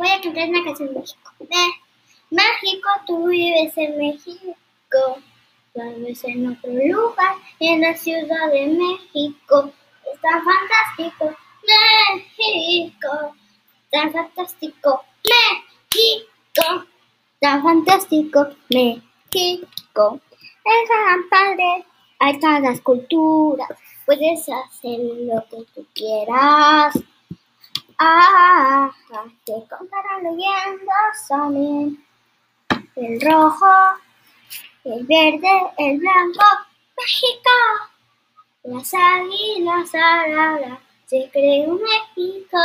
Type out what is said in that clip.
Voy a cantar una canción de México. México, tú vives en México. Vives en otro lugar, en la Ciudad de México. Está fantástico, México. Tan fantástico, México. Tan fantástico, México. Es gran padre, hay tantas culturas. Puedes hacer lo que tú quieras. Ah, te contarán leyendas también. El rojo, el verde, el blanco, México. Las águilas aladas se creó México.